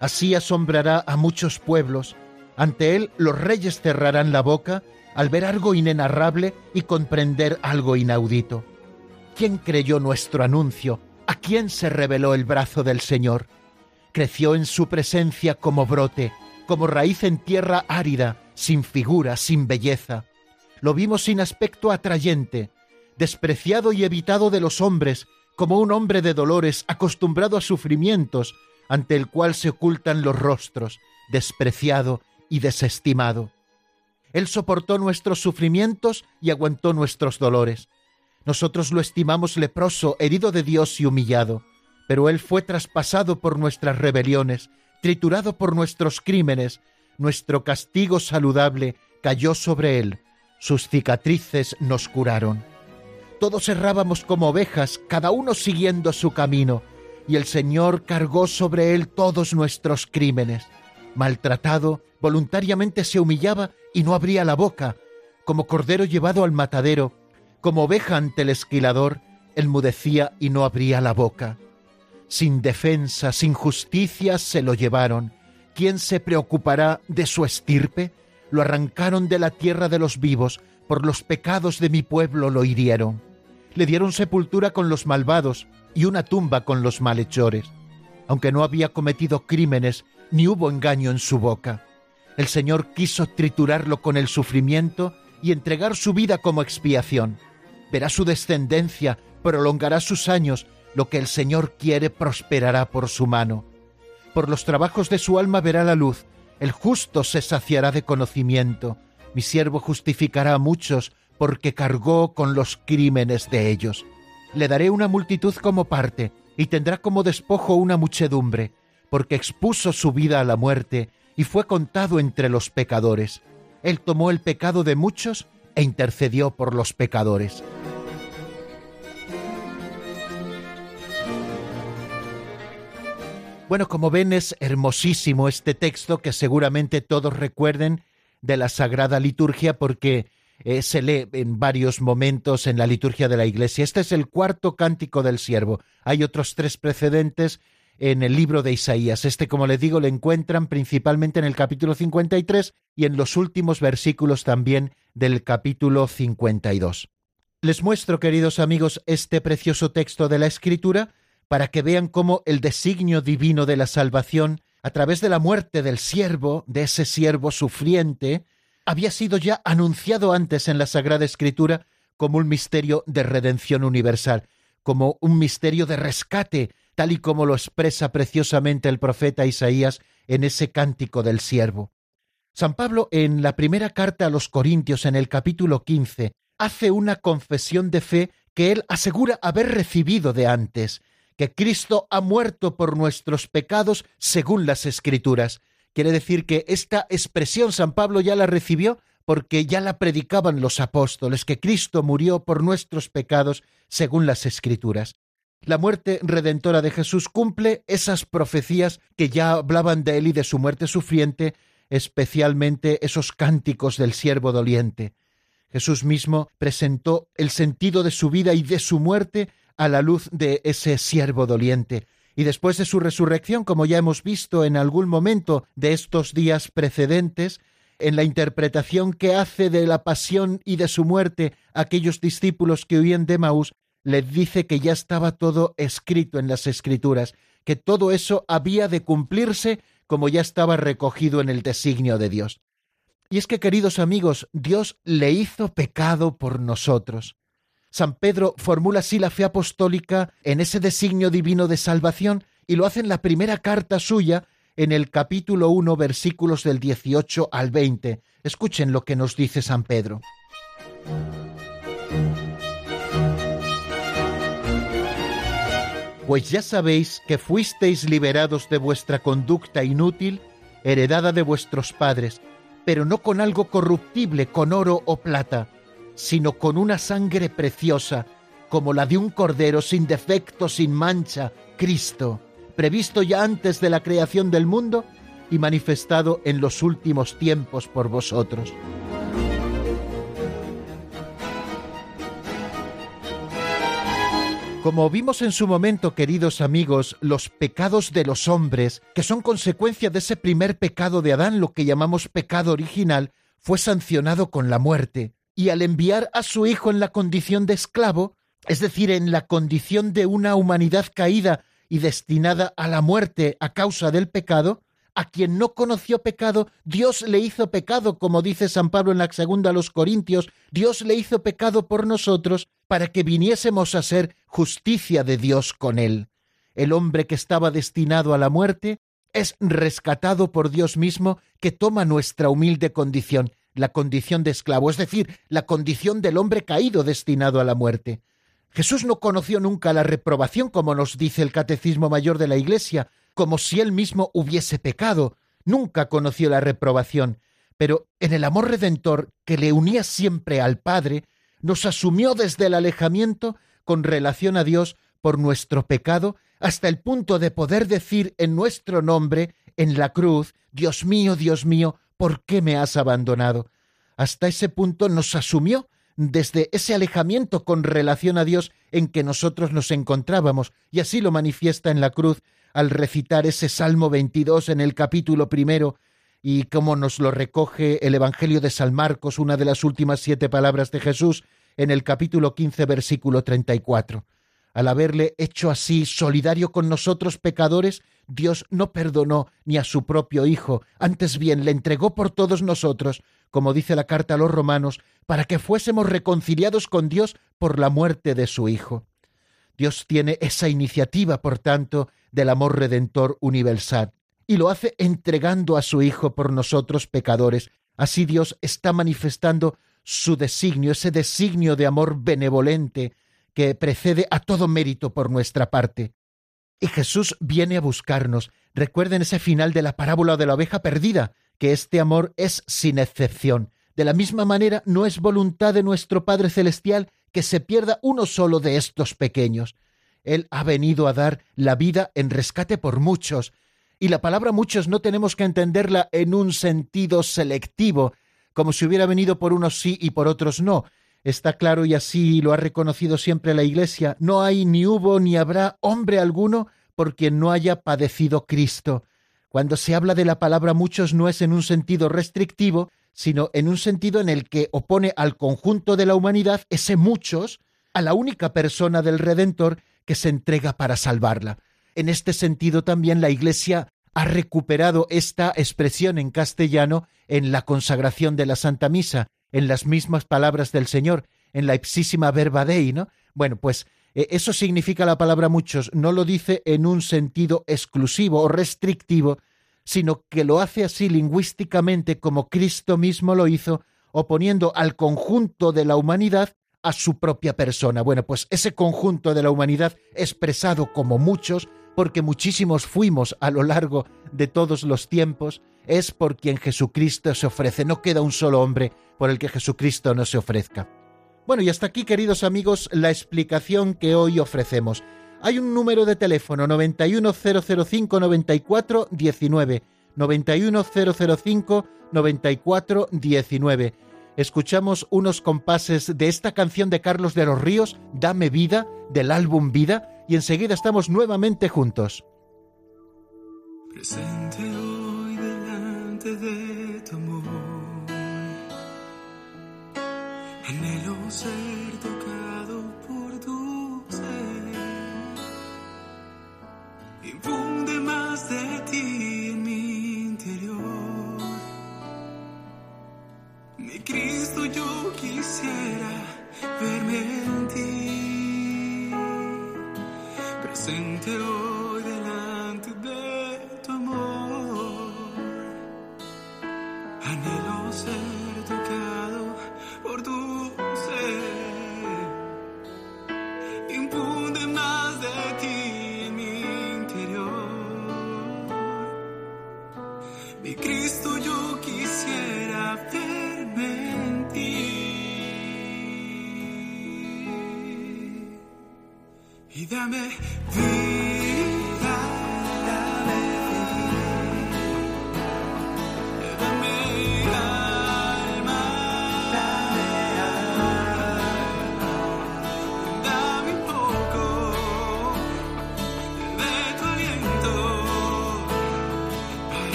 Así asombrará a muchos pueblos. Ante él los reyes cerrarán la boca al ver algo inenarrable y comprender algo inaudito. ¿Quién creyó nuestro anuncio? ¿A quién se reveló el brazo del Señor? Creció en su presencia como brote, como raíz en tierra árida, sin figura, sin belleza. Lo vimos sin aspecto atrayente, despreciado y evitado de los hombres, como un hombre de dolores acostumbrado a sufrimientos, ante el cual se ocultan los rostros, despreciado y desestimado. Él soportó nuestros sufrimientos y aguantó nuestros dolores. Nosotros lo estimamos leproso, herido de Dios y humillado, pero Él fue traspasado por nuestras rebeliones, triturado por nuestros crímenes, nuestro castigo saludable cayó sobre Él, sus cicatrices nos curaron. Todos errábamos como ovejas, cada uno siguiendo su camino, y el Señor cargó sobre él todos nuestros crímenes. Maltratado, voluntariamente se humillaba y no abría la boca, como cordero llevado al matadero, como oveja ante el esquilador, enmudecía y no abría la boca. Sin defensa, sin justicia se lo llevaron. ¿Quién se preocupará de su estirpe? Lo arrancaron de la tierra de los vivos, por los pecados de mi pueblo lo hirieron. Le dieron sepultura con los malvados y una tumba con los malhechores, aunque no había cometido crímenes ni hubo engaño en su boca. El Señor quiso triturarlo con el sufrimiento y entregar su vida como expiación. Verá su descendencia, prolongará sus años, lo que el Señor quiere prosperará por su mano. Por los trabajos de su alma verá la luz, el justo se saciará de conocimiento. Mi siervo justificará a muchos, porque cargó con los crímenes de ellos. Le daré una multitud como parte, y tendrá como despojo una muchedumbre, porque expuso su vida a la muerte, y fue contado entre los pecadores. Él tomó el pecado de muchos e intercedió por los pecadores. Bueno, como ven, es hermosísimo este texto que seguramente todos recuerden de la Sagrada Liturgia porque eh, se lee en varios momentos en la liturgia de la Iglesia. Este es el cuarto cántico del siervo. Hay otros tres precedentes en el libro de Isaías. Este, como les digo, lo encuentran principalmente en el capítulo 53 y en los últimos versículos también del capítulo 52. Les muestro, queridos amigos, este precioso texto de la Escritura para que vean cómo el designio divino de la salvación, a través de la muerte del siervo, de ese siervo sufriente, había sido ya anunciado antes en la Sagrada Escritura como un misterio de redención universal, como un misterio de rescate, tal y como lo expresa preciosamente el profeta Isaías en ese cántico del siervo. San Pablo, en la primera carta a los Corintios, en el capítulo 15, hace una confesión de fe que él asegura haber recibido de antes, que Cristo ha muerto por nuestros pecados según las Escrituras. Quiere decir que esta expresión San Pablo ya la recibió porque ya la predicaban los apóstoles, que Cristo murió por nuestros pecados según las Escrituras. La muerte redentora de Jesús cumple esas profecías que ya hablaban de él y de su muerte sufriente, especialmente esos cánticos del siervo doliente. Jesús mismo presentó el sentido de su vida y de su muerte a la luz de ese siervo doliente. Y después de su resurrección, como ya hemos visto en algún momento de estos días precedentes, en la interpretación que hace de la pasión y de su muerte aquellos discípulos que huían de Maús, les dice que ya estaba todo escrito en las escrituras, que todo eso había de cumplirse como ya estaba recogido en el designio de Dios. Y es que, queridos amigos, Dios le hizo pecado por nosotros. San Pedro formula así la fe apostólica en ese designio divino de salvación y lo hace en la primera carta suya en el capítulo 1 versículos del 18 al 20. Escuchen lo que nos dice San Pedro. Pues ya sabéis que fuisteis liberados de vuestra conducta inútil, heredada de vuestros padres, pero no con algo corruptible, con oro o plata, sino con una sangre preciosa, como la de un cordero sin defecto, sin mancha, Cristo, previsto ya antes de la creación del mundo y manifestado en los últimos tiempos por vosotros. Como vimos en su momento, queridos amigos, los pecados de los hombres, que son consecuencia de ese primer pecado de Adán, lo que llamamos pecado original, fue sancionado con la muerte y al enviar a su hijo en la condición de esclavo, es decir, en la condición de una humanidad caída y destinada a la muerte a causa del pecado, a quien no conoció pecado, Dios le hizo pecado, como dice San Pablo en la segunda a los Corintios, Dios le hizo pecado por nosotros para que viniésemos a ser justicia de Dios con él. El hombre que estaba destinado a la muerte es rescatado por Dios mismo que toma nuestra humilde condición la condición de esclavo, es decir, la condición del hombre caído destinado a la muerte. Jesús no conoció nunca la reprobación, como nos dice el Catecismo Mayor de la Iglesia, como si él mismo hubiese pecado. Nunca conoció la reprobación, pero en el amor redentor que le unía siempre al Padre, nos asumió desde el alejamiento con relación a Dios por nuestro pecado, hasta el punto de poder decir en nuestro nombre, en la cruz, Dios mío, Dios mío, ¿por qué me has abandonado? Hasta ese punto nos asumió desde ese alejamiento con relación a Dios en que nosotros nos encontrábamos, y así lo manifiesta en la cruz al recitar ese Salmo 22 en el capítulo primero, y como nos lo recoge el Evangelio de San Marcos, una de las últimas siete palabras de Jesús, en el capítulo 15, versículo 34. Al haberle hecho así solidario con nosotros pecadores, Dios no perdonó ni a su propio Hijo, antes bien le entregó por todos nosotros, como dice la carta a los romanos, para que fuésemos reconciliados con Dios por la muerte de su Hijo. Dios tiene esa iniciativa, por tanto, del amor redentor universal, y lo hace entregando a su Hijo por nosotros pecadores. Así Dios está manifestando su designio, ese designio de amor benevolente que precede a todo mérito por nuestra parte. Y Jesús viene a buscarnos. Recuerden ese final de la parábola de la oveja perdida, que este amor es sin excepción. De la misma manera, no es voluntad de nuestro Padre Celestial que se pierda uno solo de estos pequeños. Él ha venido a dar la vida en rescate por muchos, y la palabra muchos no tenemos que entenderla en un sentido selectivo, como si hubiera venido por unos sí y por otros no. Está claro y así lo ha reconocido siempre la Iglesia, no hay ni hubo ni habrá hombre alguno por quien no haya padecido Cristo. Cuando se habla de la palabra muchos no es en un sentido restrictivo, sino en un sentido en el que opone al conjunto de la humanidad ese muchos a la única persona del Redentor que se entrega para salvarla. En este sentido también la Iglesia ha recuperado esta expresión en castellano en la consagración de la Santa Misa, en las mismas palabras del Señor, en la ipsísima verba dei, ¿no? Bueno, pues eh, eso significa la palabra muchos, no lo dice en un sentido exclusivo o restrictivo, sino que lo hace así lingüísticamente como Cristo mismo lo hizo, oponiendo al conjunto de la humanidad a su propia persona. Bueno, pues ese conjunto de la humanidad expresado como muchos, porque muchísimos fuimos a lo largo de todos los tiempos, es por quien Jesucristo se ofrece. No queda un solo hombre por el que Jesucristo no se ofrezca. Bueno, y hasta aquí, queridos amigos, la explicación que hoy ofrecemos. Hay un número de teléfono 91005 94 19 91005 94 19. Escuchamos unos compases de esta canción de Carlos de los Ríos, Dame vida, del álbum Vida, y enseguida estamos nuevamente juntos. Presente hoy delante de tu amor, anhelo ser tocado por tu ser. Infunde más de ti en mi interior. Mi Cristo, yo quisiera verme en ti. Presente hoy delante de tu amor. Anhelo ser Y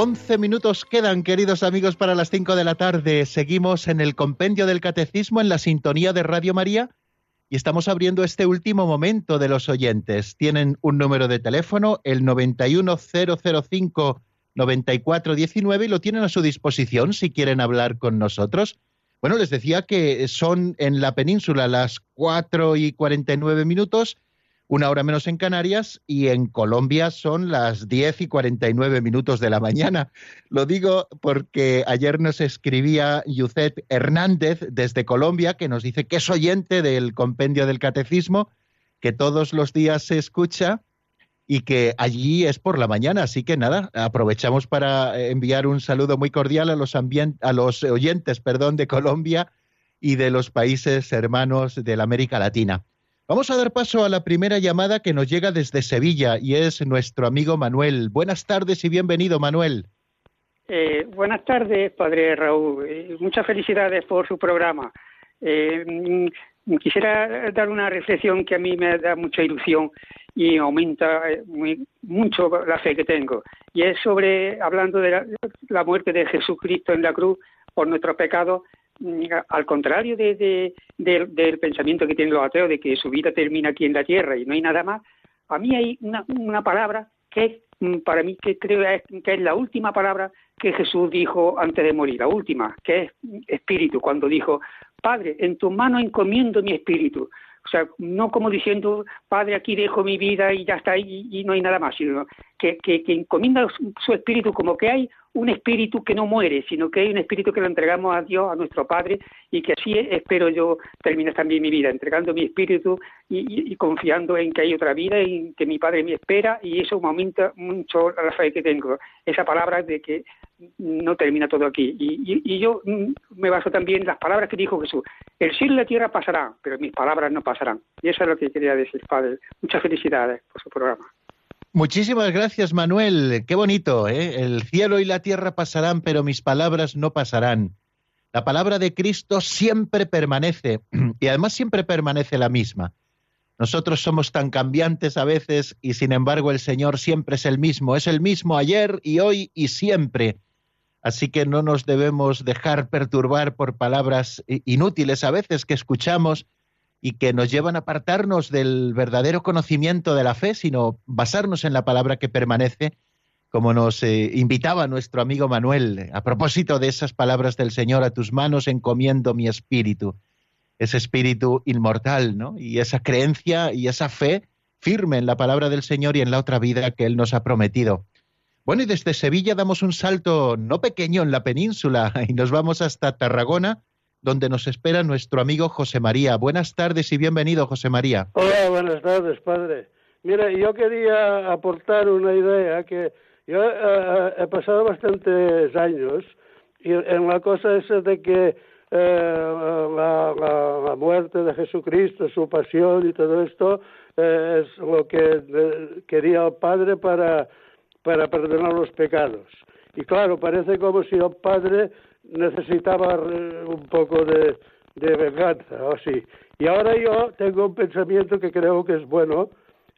11 minutos quedan, queridos amigos, para las 5 de la tarde. Seguimos en el compendio del catecismo en la sintonía de Radio María y estamos abriendo este último momento de los oyentes. Tienen un número de teléfono, el 91005-9419, y lo tienen a su disposición si quieren hablar con nosotros. Bueno, les decía que son en la península las 4 y 49 minutos una hora menos en Canarias y en Colombia son las 10 y 49 minutos de la mañana. Lo digo porque ayer nos escribía Yucet Hernández desde Colombia que nos dice que es oyente del compendio del catecismo, que todos los días se escucha y que allí es por la mañana. Así que nada, aprovechamos para enviar un saludo muy cordial a los, a los oyentes perdón, de Colombia y de los países hermanos de la América Latina. Vamos a dar paso a la primera llamada que nos llega desde Sevilla y es nuestro amigo Manuel. Buenas tardes y bienvenido, Manuel. Eh, buenas tardes, padre Raúl. Eh, muchas felicidades por su programa. Eh, mm, quisiera dar una reflexión que a mí me da mucha ilusión y aumenta mucho la fe que tengo. Y es sobre, hablando de la muerte de Jesucristo en la cruz por nuestros pecados, al contrario de, del pensamiento que tienen los ateos de que su vida termina aquí en la tierra y no hay nada más, a mí hay una, palabra que mm, para mí que creo que es la última palabra que Jesús dijo antes de morir, la última, que es espíritu, cuando dijo, Padre, en tus manos encomiendo mi espíritu. O sea, no como diciendo, Padre, aquí dejo mi vida y ya está, y, y no hay nada más, sino que, que, que encomienda su espíritu como que hay un espíritu que no muere, sino que hay un espíritu que lo entregamos a Dios, a nuestro Padre, y que así espero yo terminar también mi vida, entregando mi espíritu y, confiando en que hay otra vida, en que mi Padre me espera, y eso aumenta mucho la fe que tengo. Esa palabra de que no termina todo aquí. Y, yo mm, me baso también en las palabras que dijo Jesús. El cielo y la tierra pasarán, pero mis palabras no pasarán. Y eso es lo que quería decir, Padre. Muchas felicidades por su programa. Muchísimas gracias, Manuel. Qué bonito, ¿eh? El cielo y la tierra pasarán, pero mis palabras no pasarán. La palabra de Cristo siempre permanece [CLEARS THROAT] y además siempre permanece la misma. Nosotros somos tan cambiantes a veces y sin embargo el Señor siempre es el mismo, es el mismo ayer y hoy y siempre. Así que no nos debemos dejar perturbar por palabras inútiles a veces que escuchamos y que nos llevan a apartarnos del verdadero conocimiento de la fe, sino basarnos en la palabra que permanece, como nos eh, invitaba nuestro amigo Manuel, a propósito de esas palabras del Señor, a tus manos encomiendo mi espíritu, ese espíritu inmortal, ¿no? Y esa creencia y esa fe firme en la palabra del Señor y en la otra vida que Él nos ha prometido. Bueno, y desde Sevilla damos un salto no pequeño en la península [LAUGHS] y nos vamos hasta Tarragona, donde nos espera nuestro amigo José María. Buenas tardes y bienvenido, José María. Hola, buenas tardes, padre. Mira, yo quería aportar una idea que yo eh, eh, he pasado bastantes años y en la cosa esa de que eh, la, muerte de Jesucristo, su pasión y todo esto es lo que quería el Padre para, para perdonar los pecados. Y claro, parece como si el Padre necesitaba un poco de, venganza o así. Y ahora yo tengo un pensamiento que creo que es bueno,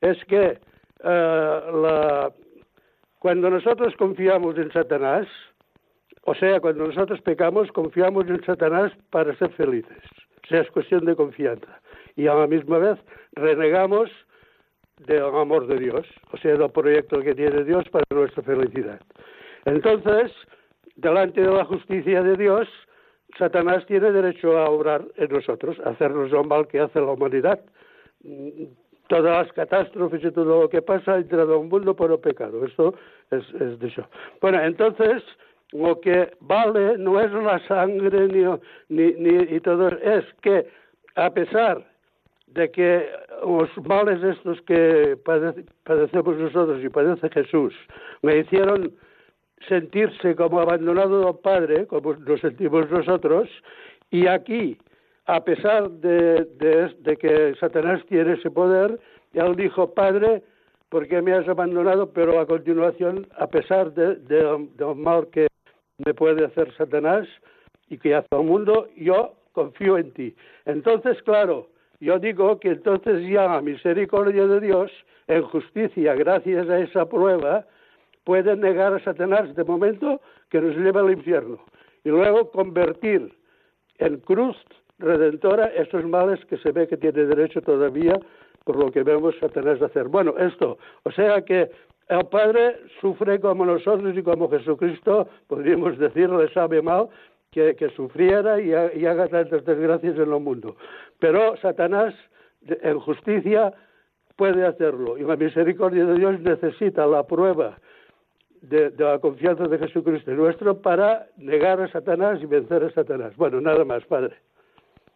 es que eh, cuando nosotros confiamos en Satanás, o sea, cuando nosotros pecamos, confiamos en Satanás para ser felices. O sea, es cuestión de confianza. Y a la misma vez renegamos del amor de Dios, o sea, del proyecto que tiene Dios para nuestra felicidad. Entonces, delante de la justicia de Dios, Satanás tiene derecho a obrar en nosotros, a hacernos lo mal que hace la humanidad. Todas las catástrofes y todo lo que pasa ha entrado un mundo por el pecado. Esto es, eso. Bueno, entonces, lo que vale no es la sangre ni, ni, ni y todo, es que a pesar de que los males estos que padecemos nosotros y padece Jesús me hicieron sentirse como abandonado del Padre, como nos sentimos nosotros, y aquí, a pesar de, que Satanás tiene ese poder, él dijo, Padre, ¿por qué me has abandonado? Pero a continuación, a pesar del mal que me puede hacer Satanás y que hace al mundo, yo confío en ti. Entonces, claro, yo digo que entonces ya la misericordia de Dios, en justicia, gracias a esa prueba, puede negar a Satanás de momento que nos lleva al infierno y luego convertir en cruz redentora esos males que se ve que tiene derecho todavía por lo que vemos Satanás hacer. Bueno, esto, o sea que el Padre sufre como nosotros y como Jesucristo, podríamos decir, le sabe mal que, sufriera y, y, haga tantas desgracias en el mundo. Pero Satanás, en justicia, puede hacerlo. Y la misericordia de Dios necesita la prueba de, la confianza de Jesucristo nuestro para negar a Satanás y vencer a Satanás. Bueno, nada más, Padre.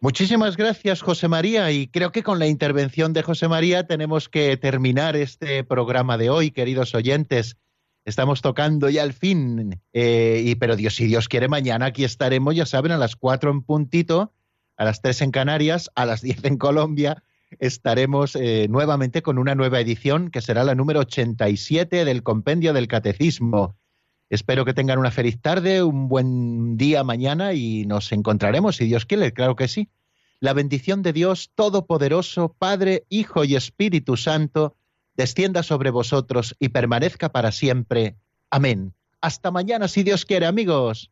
Muchísimas gracias, José María, y creo que con la intervención de José María tenemos que terminar este programa de hoy, queridos oyentes. Estamos tocando ya al fin, eh, y, pero Dios, si Dios quiere, mañana aquí estaremos, ya saben, a las cuatro en puntito, a las tres en Canarias, a las diez en Colombia, estaremos eh, nuevamente con una nueva edición que será la número 87 del Compendio del Catecismo. Espero que tengan una feliz tarde, un buen día mañana y nos encontraremos, si Dios quiere, claro que sí. La bendición de Dios Todopoderoso, Padre, Hijo y Espíritu Santo, descienda sobre vosotros y permanezca para siempre. Amén. Hasta mañana, si Dios quiere, amigos.